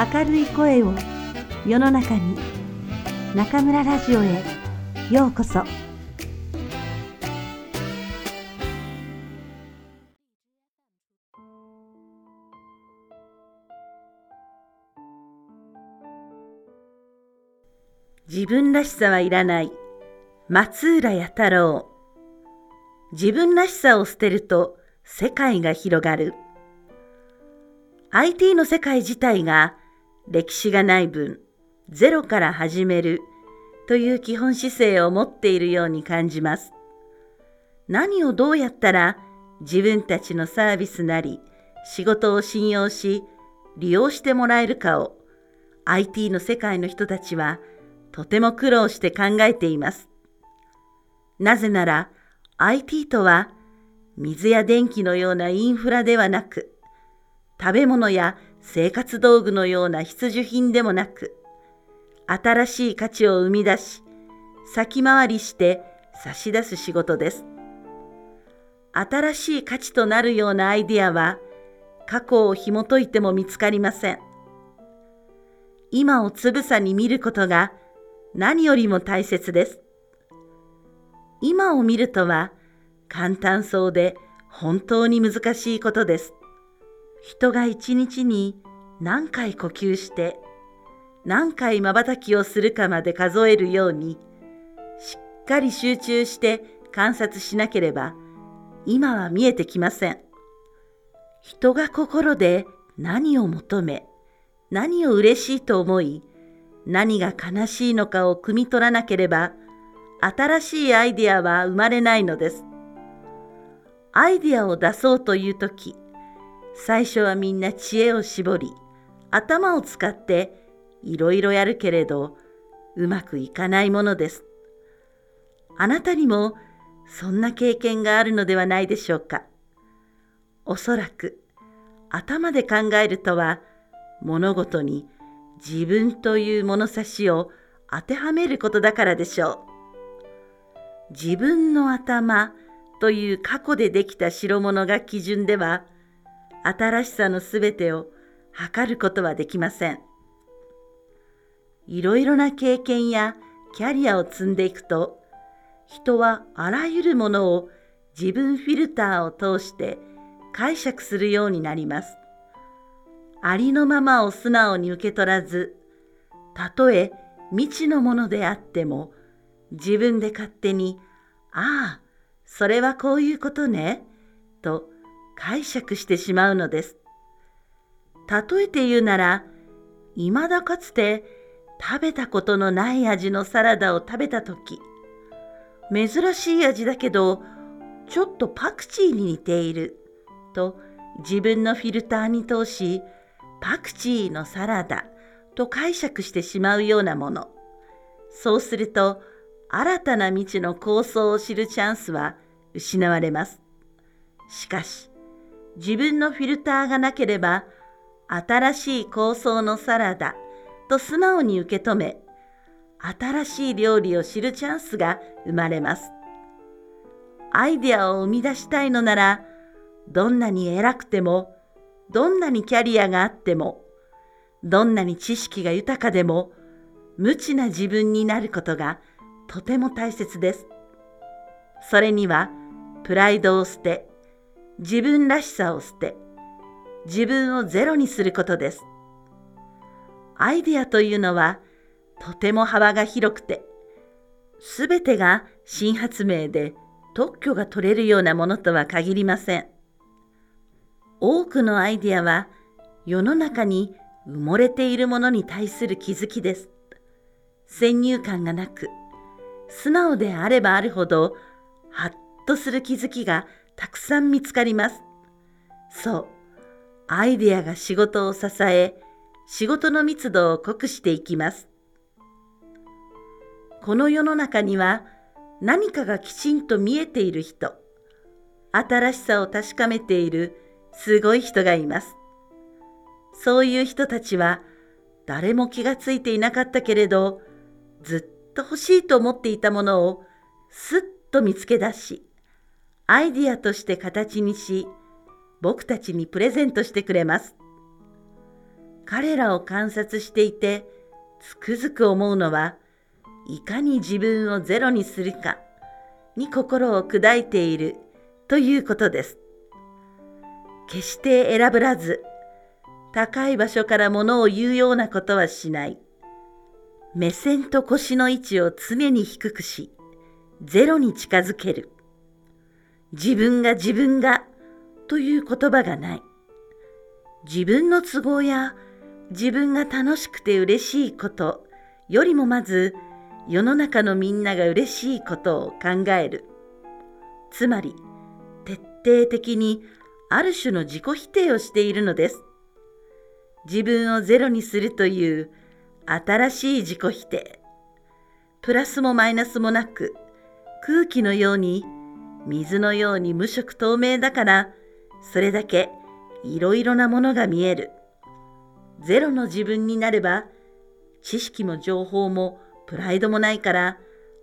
明るい声を世の中に中村ラジオへようこそ。自分らしさはいらない松浦弥太郎。自分らしさを捨てると世界が広がる。IT の世界自体が歴史がない分ゼロから始めるという基本姿勢を持っているように感じます。何をどうやったら自分たちのサービスなり仕事を信用し利用してもらえるかを IT の世界の人たちはとても苦労して考えています。なぜなら IT とは水や電気のようなインフラではなく食べ物や生活道具のような必需品でもなく新しい価値を生み出し、先回りして差し出す仕事です。新しい価値となるようなアイデアは、過去を紐解いても見つかりません。今をつぶさに見ることが何よりも大切です。今を見るとは簡単そうで本当に難しいことです。人が一日に何回呼吸して何回瞬きをするかまで数えるように、しっかり集中して観察しなければ、今は見えてきません。人が心で何を求め、何を嬉しいと思い、何が悲しいのかを汲み取らなければ、新しいアイデアは生まれないのです。アイデアを出そうというとき、最初はみんな知恵を絞り、頭を使っていろいろやるけれど、うまくいかないものです。あなたにもそんな経験があるのではないでしょうか。おそらく頭で考えるとは物事に自分という物差しを当てはめることだからでしょう。自分の頭という過去でできた代物が基準では新しさのすべてを測ることはできません。いろいろな経験やキャリアを積んでいくと人はあらゆるものを自分フィルターを通して解釈するようになります。ありのままを素直に受け取らず、たとえ未知のものであっても自分で勝手に、ああ、それはこういうことね、と解釈してしまうのです。例えて言うなら、未だかつて食べたことのない味のサラダを食べた時珍しい味だけどちょっとパクチーに似ていると自分のフィルターに通しパクチーのサラダと解釈してしまうようなものそうすると新たな未知の構想を知るチャンスは失われますしかし自分のフィルターがなければ新しい構想のサラダと素直に受け止め、新しい料理を知るチャンスが生まれます。アイデアを生み出したいのなら、どんなに偉くても、どんなにキャリアがあっても、どんなに知識が豊かでも、無知な自分になることがとても大切です。それには、プライドを捨て、自分らしさを捨て、自分をゼロにすることです。アイデアというのはとても幅が広くて、すべてが新発明で特許が取れるようなものとは限りません。多くのアイデアは世の中に埋もれているものに対する気づきです。先入観がなく、素直であればあるほど、ハッとする気づきがたくさん見つかります。そう、アイデアが仕事を支え、仕事の密度を濃くしていきます。この世の中には何かがきちんと見えている人、新しさを確かめているすごい人がいます。そういう人たちは誰も気がついていなかったけれど、ずっと欲しいと思っていたものをすっと見つけ出し、アイディアとして形にし、僕たちにプレゼントしてくれます。彼らを観察していてつくづく思うのはいかに自分をゼロにするかに心を砕いているということです。決して選ぶらず高い場所から物を言うようなことはしない。目線と腰の位置を常に低くし、ゼロに近づける。自分が自分がという言葉がない。自分の都合や自分が楽しくて嬉しいことよりもまず世の中のみんなが嬉しいことを考える。つまり徹底的にある種の自己否定をしているのです。自分をゼロにするという新しい自己否定。プラスもマイナスもなく空気のように水のように無色透明だからそれだけいろいろなものが見える。ゼロの自分になれば知識も情報もプライドもないから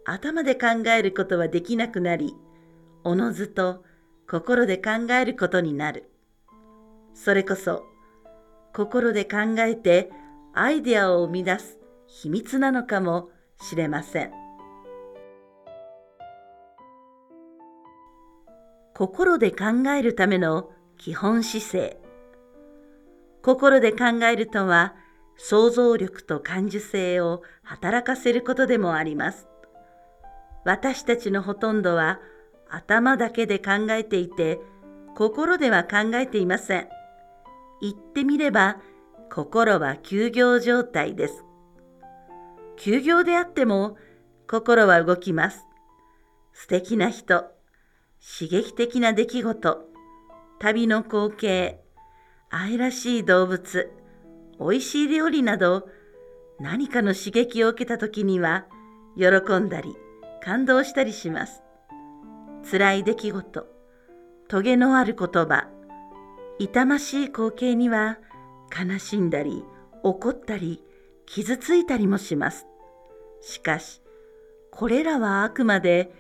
頭で考えることはできなくなりおのずと心で考えることになる。それこそ心で考えてアイデアを生み出す秘密なのかもしれません。心で考えるための基本姿勢。心で考えるとは、想像力と感受性を働かせることでもあります。私たちのほとんどは頭だけで考えていて、心では考えていません。言ってみれば、心は休業状態です。休業であっても、心は動きます。素敵な人、刺激的な出来事、旅の光景、愛らしい動物、美味しい料理など、何かの刺激を受けた時には、喜んだり、感動したりします。辛い出来事、トゲのある言葉、痛ましい光景には、悲しんだり、怒ったり、傷ついたりもします。しかし、これらはあくまで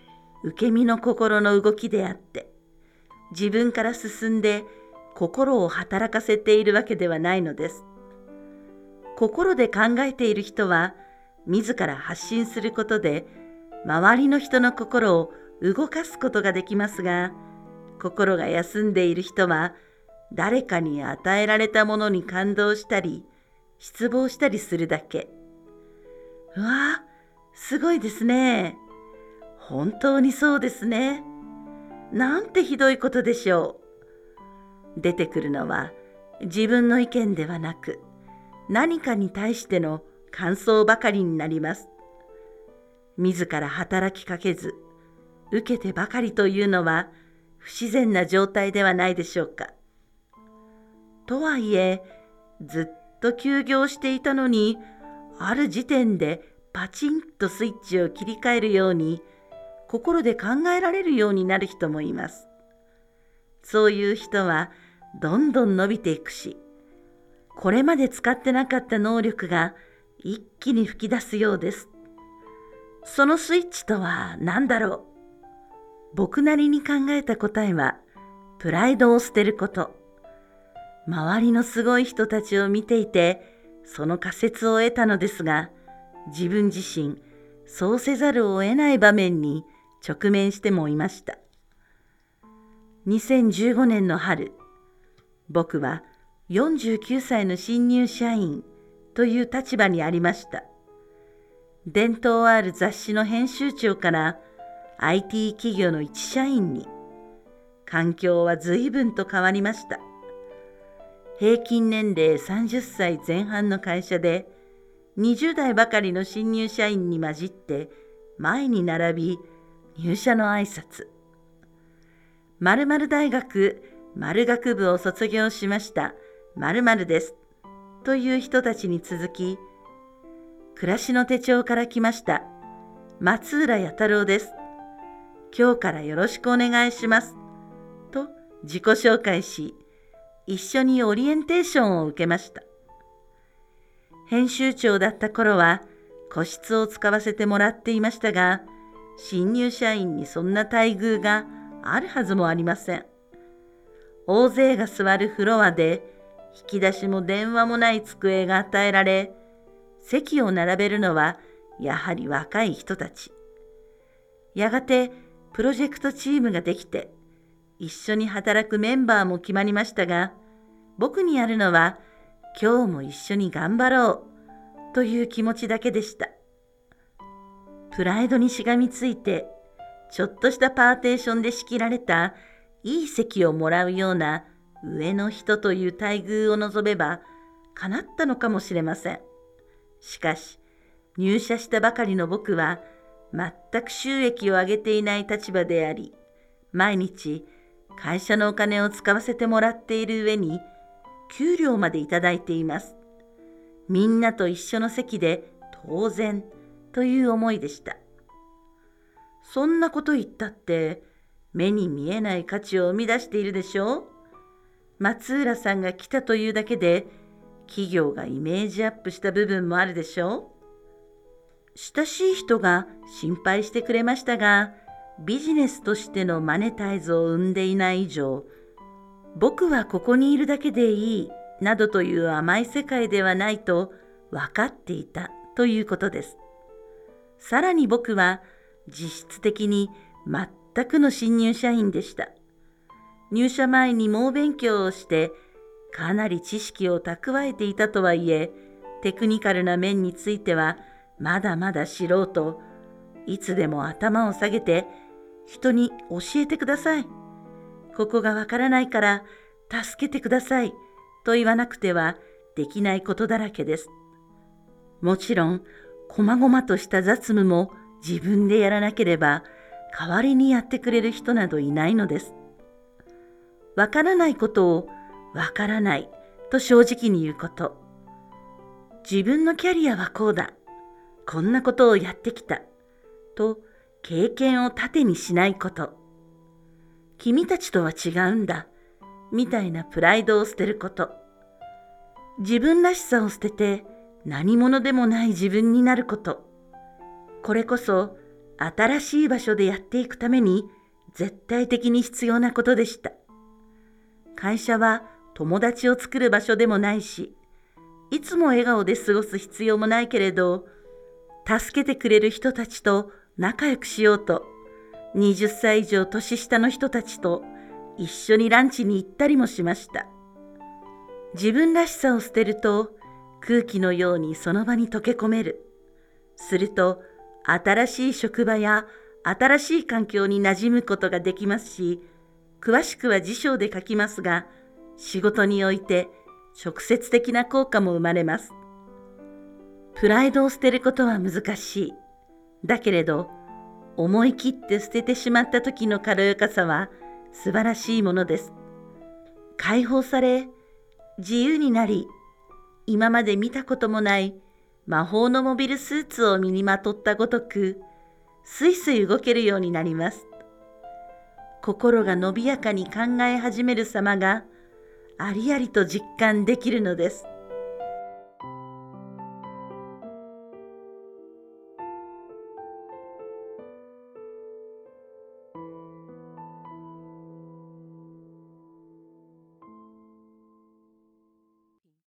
受け身の心の動きであって、自分から進んで心を働かせているわけではないのです。心で考えている人は、自ら発信することで、周りの人の心を動かすことができますが、心が休んでいる人は、誰かに与えられたものに感動したり、失望したりするだけ。うわすごいですね。本当にそうですね。なんてひどいことでしょう。出てくるのは自分の意見ではなく何かに対しての感想ばかりになります。自ら働きかけず受けてばかりというのは不自然な状態ではないでしょうか。とはいえずっと休業していたのにある時点でパチンとスイッチを切り替えるように心で考えられるようになる人もいます。そういう人はどんどん伸びていくし、これまで使ってなかった能力が一気に吹き出すようです。そのスイッチとは何だろう？僕なりに考えた答えは、プライドを捨てること。周りのすごい人たちを見ていて、その仮説を得たのですが、自分自身、そうせざるを得ない場面に直面してもいました。2015年の春、僕は49歳の新入社員という立場にありました。伝統ある雑誌の編集長から IT 企業の一社員に、環境は随分と変わりました。平均年齢30歳前半の会社で、20代ばかりの新入社員に混じって前に並び入社の挨拶。〇〇大学〇学部を卒業しました〇〇です。という人たちに続き、暮らしの手帳から来ました松浦弥太郎です。今日からよろしくお願いします。と自己紹介し、一緒にオリエンテーションを受けました。編集長だった頃は個室を使わせてもらっていましたが、新入社員にそんな待遇があるはずもありません。大勢が座るフロアで引き出しも電話もない机が与えられ、席を並べるのはやはり若い人たち。やがてプロジェクトチームができて、一緒に働くメンバーも決まりましたが、僕にあるのは今日も一緒に頑張ろうという気持ちだけでした。プライドにしがみついて、ちょっとしたパーテーションで仕切られたいい席をもらうような上の人という待遇を望めば叶ったのかもしれません。しかし、入社したばかりの僕は全く収益を上げていない立場であり、毎日会社のお金を使わせてもらっている上に、給料までいただいています。みんなと一緒の席で当然という思いでした。そんなこと言ったって目に見えない価値を生み出しているでしょう松浦さんが来たというだけで企業がイメージアップした部分もあるでしょう親しい人が心配してくれましたがビジネスとしてのマネタイズを生んでいない以上僕はここにいるだけでいいなどという甘い世界ではないと分かっていたということです。さらに僕は実質的に全くの新入社員でした。入社前に猛勉強をしてかなり知識を蓄えていたとはいえテクニカルな面についてはまだまだ素人いつでも頭を下げて人に教えてください。ここがわからないから助けてくださいと言わなくてはできないことだらけです。もちろん、こまごまとした雑務も自分でやらなければ代わりにやってくれる人などいないのです。わからないことをわからないと正直に言うこと。自分のキャリアはこうだ。こんなことをやってきた。と経験を盾にしないこと。君たちとは違うんだ。みたいなプライドを捨てること。自分らしさを捨てて何者でもない自分になること。これこそ新しい場所でやっていくために絶対的に必要なことでした。会社は友達を作る場所でもないし、いつも笑顔で過ごす必要もないけれど、助けてくれる人たちと仲良くしようと、20歳以上年下の人たちと一緒にランチに行ったりもしました。自分らしさを捨てると空気のようにその場に溶け込める。すると新しい職場や新しい環境に馴染むことができますし、詳しくは辞書で書きますが、仕事において直接的な効果も生まれます。プライドを捨てることは難しい。だけれど、思い切って捨ててしまった時の軽やかさは素晴らしいものです。解放され、自由になり、今まで見たこともない魔法のモビルスーツを身にまとったごとく、すいすい動けるようになります。心が伸びやかに考え始める様がありありと実感できるのです。